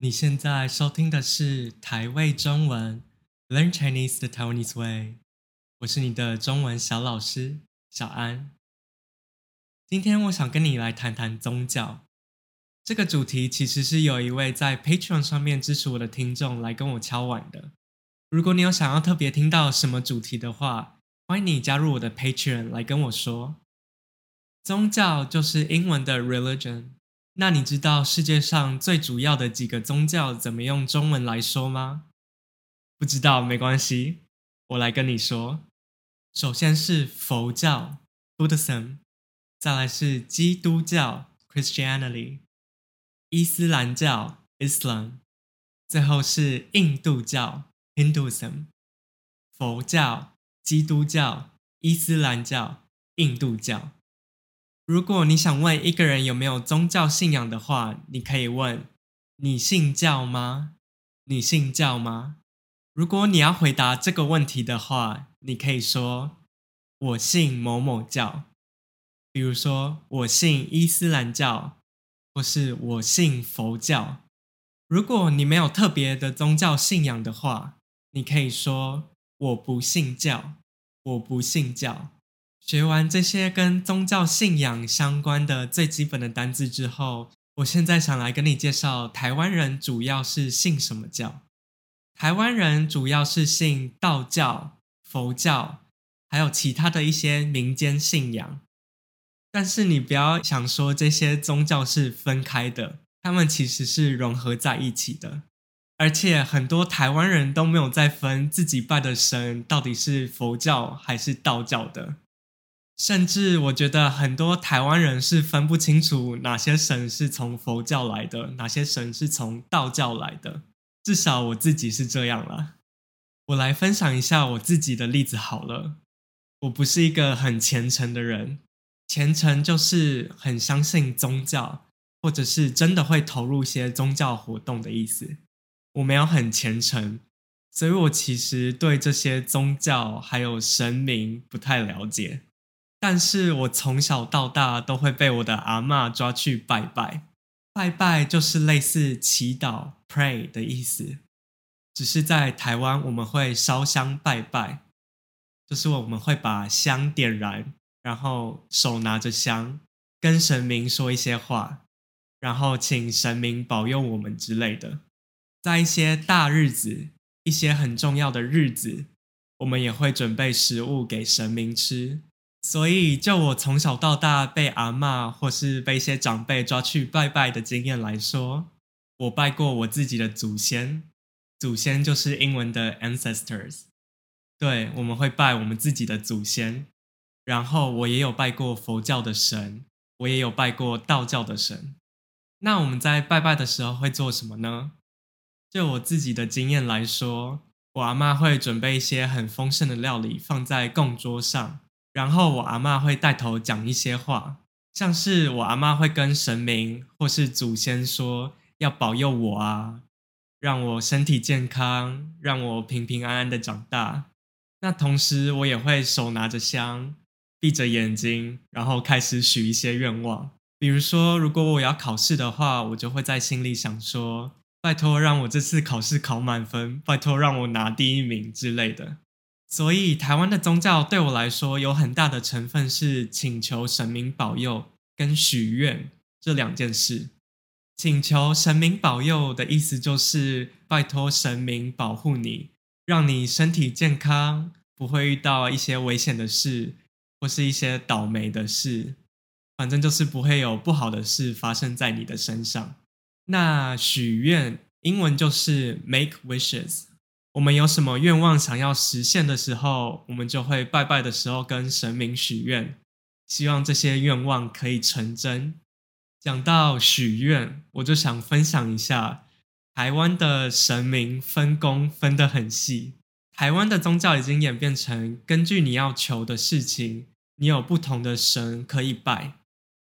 你现在收听的是台味中文 Learn Chinese the Taiwanese Way，我是你的中文小老师小安。今天我想跟你来谈谈宗教这个主题，其实是有一位在 Patreon 上面支持我的听众来跟我敲碗的。如果你有想要特别听到什么主题的话，欢迎你加入我的 Patreon 来跟我说。宗教就是英文的 religion。那你知道世界上最主要的几个宗教怎么用中文来说吗？不知道没关系，我来跟你说。首先是佛教 （Buddhism），再来是基督教 （Christianity），伊斯兰教 （Islam），最后是印度教 （Hinduism）。佛教、基督教、伊斯兰教、印度教。如果你想问一个人有没有宗教信仰的话，你可以问：“你信教吗？你信教吗？”如果你要回答这个问题的话，你可以说：“我信某某教。”比如说，我信伊斯兰教，或是我信佛教。如果你没有特别的宗教信仰的话，你可以说：“我不信教，我不信教。”学完这些跟宗教信仰相关的最基本的单字之后，我现在想来跟你介绍台湾人主要是信什么教。台湾人主要是信道教、佛教，还有其他的一些民间信仰。但是你不要想说这些宗教是分开的，他们其实是融合在一起的。而且很多台湾人都没有在分自己拜的神到底是佛教还是道教的。甚至我觉得很多台湾人是分不清楚哪些神是从佛教来的，哪些神是从道教来的。至少我自己是这样了。我来分享一下我自己的例子好了。我不是一个很虔诚的人，虔诚就是很相信宗教，或者是真的会投入一些宗教活动的意思。我没有很虔诚，所以我其实对这些宗教还有神明不太了解。但是我从小到大都会被我的阿嬷抓去拜拜，拜拜就是类似祈祷 （pray） 的意思，只是在台湾我们会烧香拜拜，就是我们会把香点燃，然后手拿着香，跟神明说一些话，然后请神明保佑我们之类的。在一些大日子、一些很重要的日子，我们也会准备食物给神明吃。所以，就我从小到大被阿嬷或是被一些长辈抓去拜拜的经验来说，我拜过我自己的祖先，祖先就是英文的 ancestors。对，我们会拜我们自己的祖先。然后，我也有拜过佛教的神，我也有拜过道教的神。那我们在拜拜的时候会做什么呢？就我自己的经验来说，我阿嬷会准备一些很丰盛的料理放在供桌上。然后我阿嬷会带头讲一些话，像是我阿嬷会跟神明或是祖先说要保佑我啊，让我身体健康，让我平平安安的长大。那同时我也会手拿着香，闭着眼睛，然后开始许一些愿望。比如说，如果我要考试的话，我就会在心里想说，拜托让我这次考试考满分，拜托让我拿第一名之类的。所以，台湾的宗教对我来说有很大的成分是请求神明保佑跟许愿这两件事。请求神明保佑的意思就是拜托神明保护你，让你身体健康，不会遇到一些危险的事或是一些倒霉的事，反正就是不会有不好的事发生在你的身上。那许愿英文就是 make wishes。我们有什么愿望想要实现的时候，我们就会拜拜的时候跟神明许愿，希望这些愿望可以成真。讲到许愿，我就想分享一下台湾的神明分工分得很细。台湾的宗教已经演变成，根据你要求的事情，你有不同的神可以拜。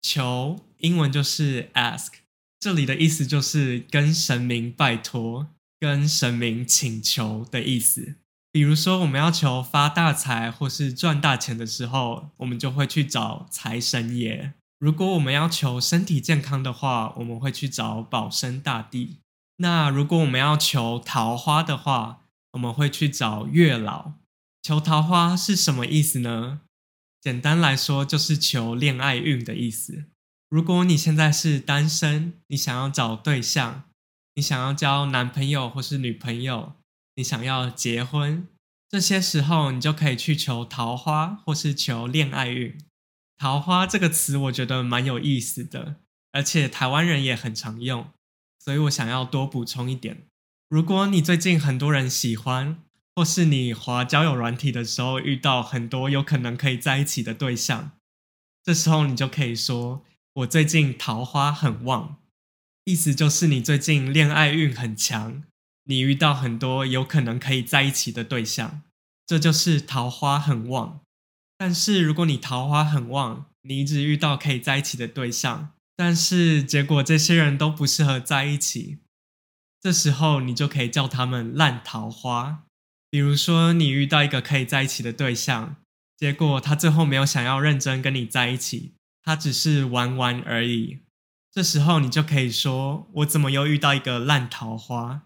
求英文就是 ask，这里的意思就是跟神明拜托。跟神明请求的意思，比如说我们要求发大财或是赚大钱的时候，我们就会去找财神爷；如果我们要求身体健康的话，我们会去找保生大帝。那如果我们要求桃花的话，我们会去找月老。求桃花是什么意思呢？简单来说，就是求恋爱运的意思。如果你现在是单身，你想要找对象，你想要交男朋友或是女朋友，你想要结婚，这些时候你就可以去求桃花或是求恋爱运。桃花这个词我觉得蛮有意思的，而且台湾人也很常用，所以我想要多补充一点。如果你最近很多人喜欢，或是你滑交友软体的时候遇到很多有可能可以在一起的对象，这时候你就可以说：“我最近桃花很旺”，意思就是你最近恋爱运很强，你遇到很多有可能可以在一起的对象，这就是桃花很旺。但是如果你桃花很旺，你一直遇到可以在一起的对象，但是结果这些人都不适合在一起，这时候你就可以叫他们烂桃花。比如说，你遇到一个可以在一起的对象，结果他最后没有想要认真跟你在一起，他只是玩玩而已。这时候你就可以说：“我怎么又遇到一个烂桃花？”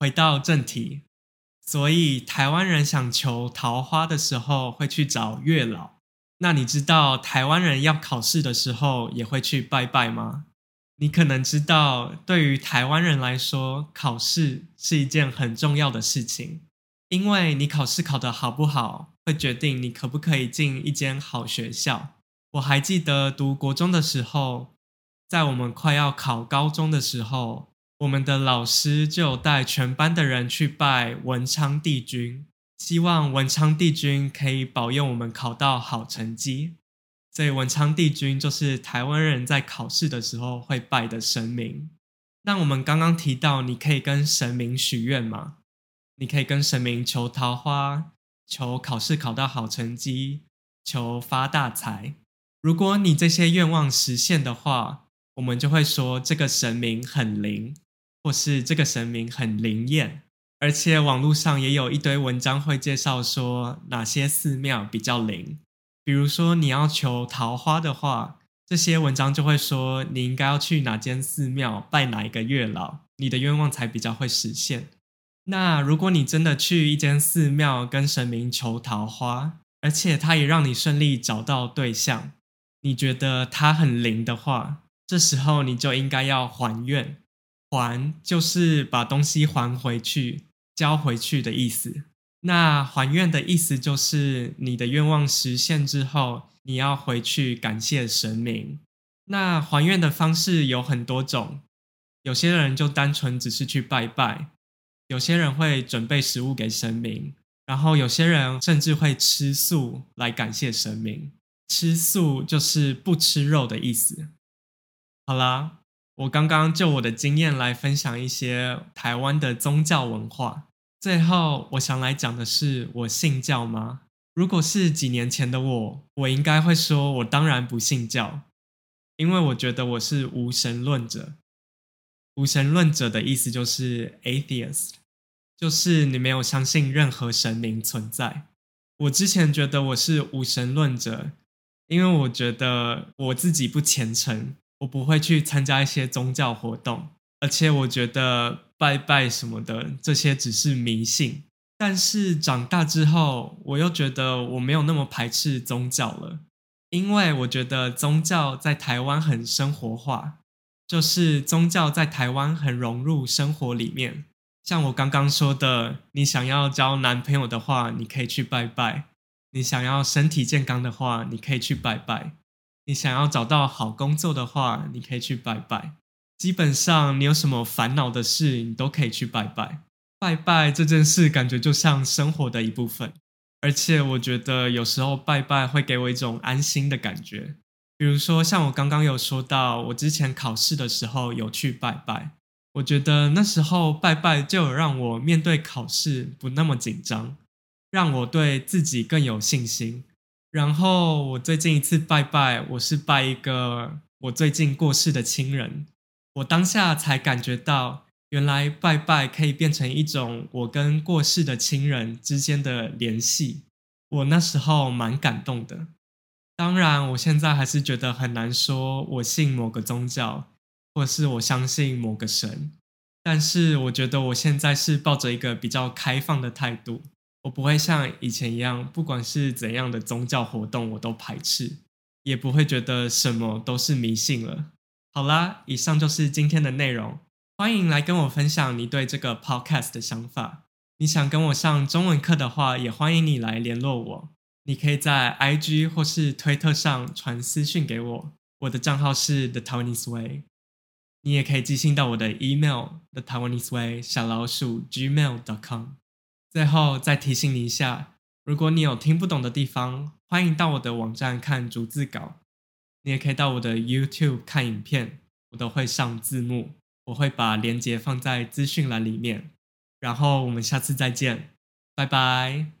回到正题，所以台湾人想求桃花的时候会去找月老。那你知道台湾人要考试的时候也会去拜拜吗？你可能知道，对于台湾人来说，考试是一件很重要的事情。因为你考试考得好不好，会决定你可不可以进一间好学校。我还记得读国中的时候，在我们快要考高中的时候，我们的老师就带全班的人去拜文昌帝君，希望文昌帝君可以保佑我们考到好成绩。所以文昌帝君就是台湾人在考试的时候会拜的神明。那我们刚刚提到，你可以跟神明许愿吗？你可以跟神明求桃花，求考试考到好成绩，求发大财。如果你这些愿望实现的话，我们就会说这个神明很灵，或是这个神明很灵验。而且网络上也有一堆文章会介绍说哪些寺庙比较灵。比如说你要求桃花的话，这些文章就会说你应该要去哪间寺庙拜哪一个月老，你的愿望才比较会实现。那如果你真的去一间寺庙跟神明求桃花，而且他也让你顺利找到对象，你觉得他很灵的话，这时候你就应该要还愿。还就是把东西还回去、交回去的意思。那还愿的意思就是你的愿望实现之后，你要回去感谢神明。那还愿的方式有很多种，有些人就单纯只是去拜拜。有些人会准备食物给神明，然后有些人甚至会吃素来感谢神明。吃素就是不吃肉的意思。好啦，我刚刚就我的经验来分享一些台湾的宗教文化。最后，我想来讲的是，我信教吗？如果是几年前的我，我应该会说，我当然不信教，因为我觉得我是无神论者。无神论者的意思就是 atheist，就是你没有相信任何神明存在。我之前觉得我是无神论者，因为我觉得我自己不虔诚，我不会去参加一些宗教活动，而且我觉得拜拜什么的这些只是迷信。但是长大之后，我又觉得我没有那么排斥宗教了，因为我觉得宗教在台湾很生活化。就是宗教在台湾很融入生活里面，像我刚刚说的，你想要交男朋友的话，你可以去拜拜；你想要身体健康的话，你可以去拜拜；你想要找到好工作的话，你可以去拜拜。基本上，你有什么烦恼的事，你都可以去拜拜。拜拜这件事，感觉就像生活的一部分，而且我觉得有时候拜拜会给我一种安心的感觉。比如说，像我刚刚有说到，我之前考试的时候有去拜拜，我觉得那时候拜拜就让我面对考试不那么紧张，让我对自己更有信心。然后我最近一次拜拜，我是拜一个我最近过世的亲人，我当下才感觉到，原来拜拜可以变成一种我跟过世的亲人之间的联系，我那时候蛮感动的。当然，我现在还是觉得很难说，我信某个宗教，或是我相信某个神。但是我觉得我现在是抱着一个比较开放的态度，我不会像以前一样，不管是怎样的宗教活动我都排斥，也不会觉得什么都是迷信了。好啦，以上就是今天的内容，欢迎来跟我分享你对这个 podcast 的想法。你想跟我上中文课的话，也欢迎你来联络我。你可以在 IG 或是推特上传私讯给我，我的账号是 The Taiwanese Way。你也可以寄信到我的 email The Taiwanese Way 小老鼠 gmail.com。最后再提醒你一下，如果你有听不懂的地方，欢迎到我的网站看逐字稿。你也可以到我的 YouTube 看影片，我都会上字幕，我会把链接放在资讯栏里面。然后我们下次再见，拜拜。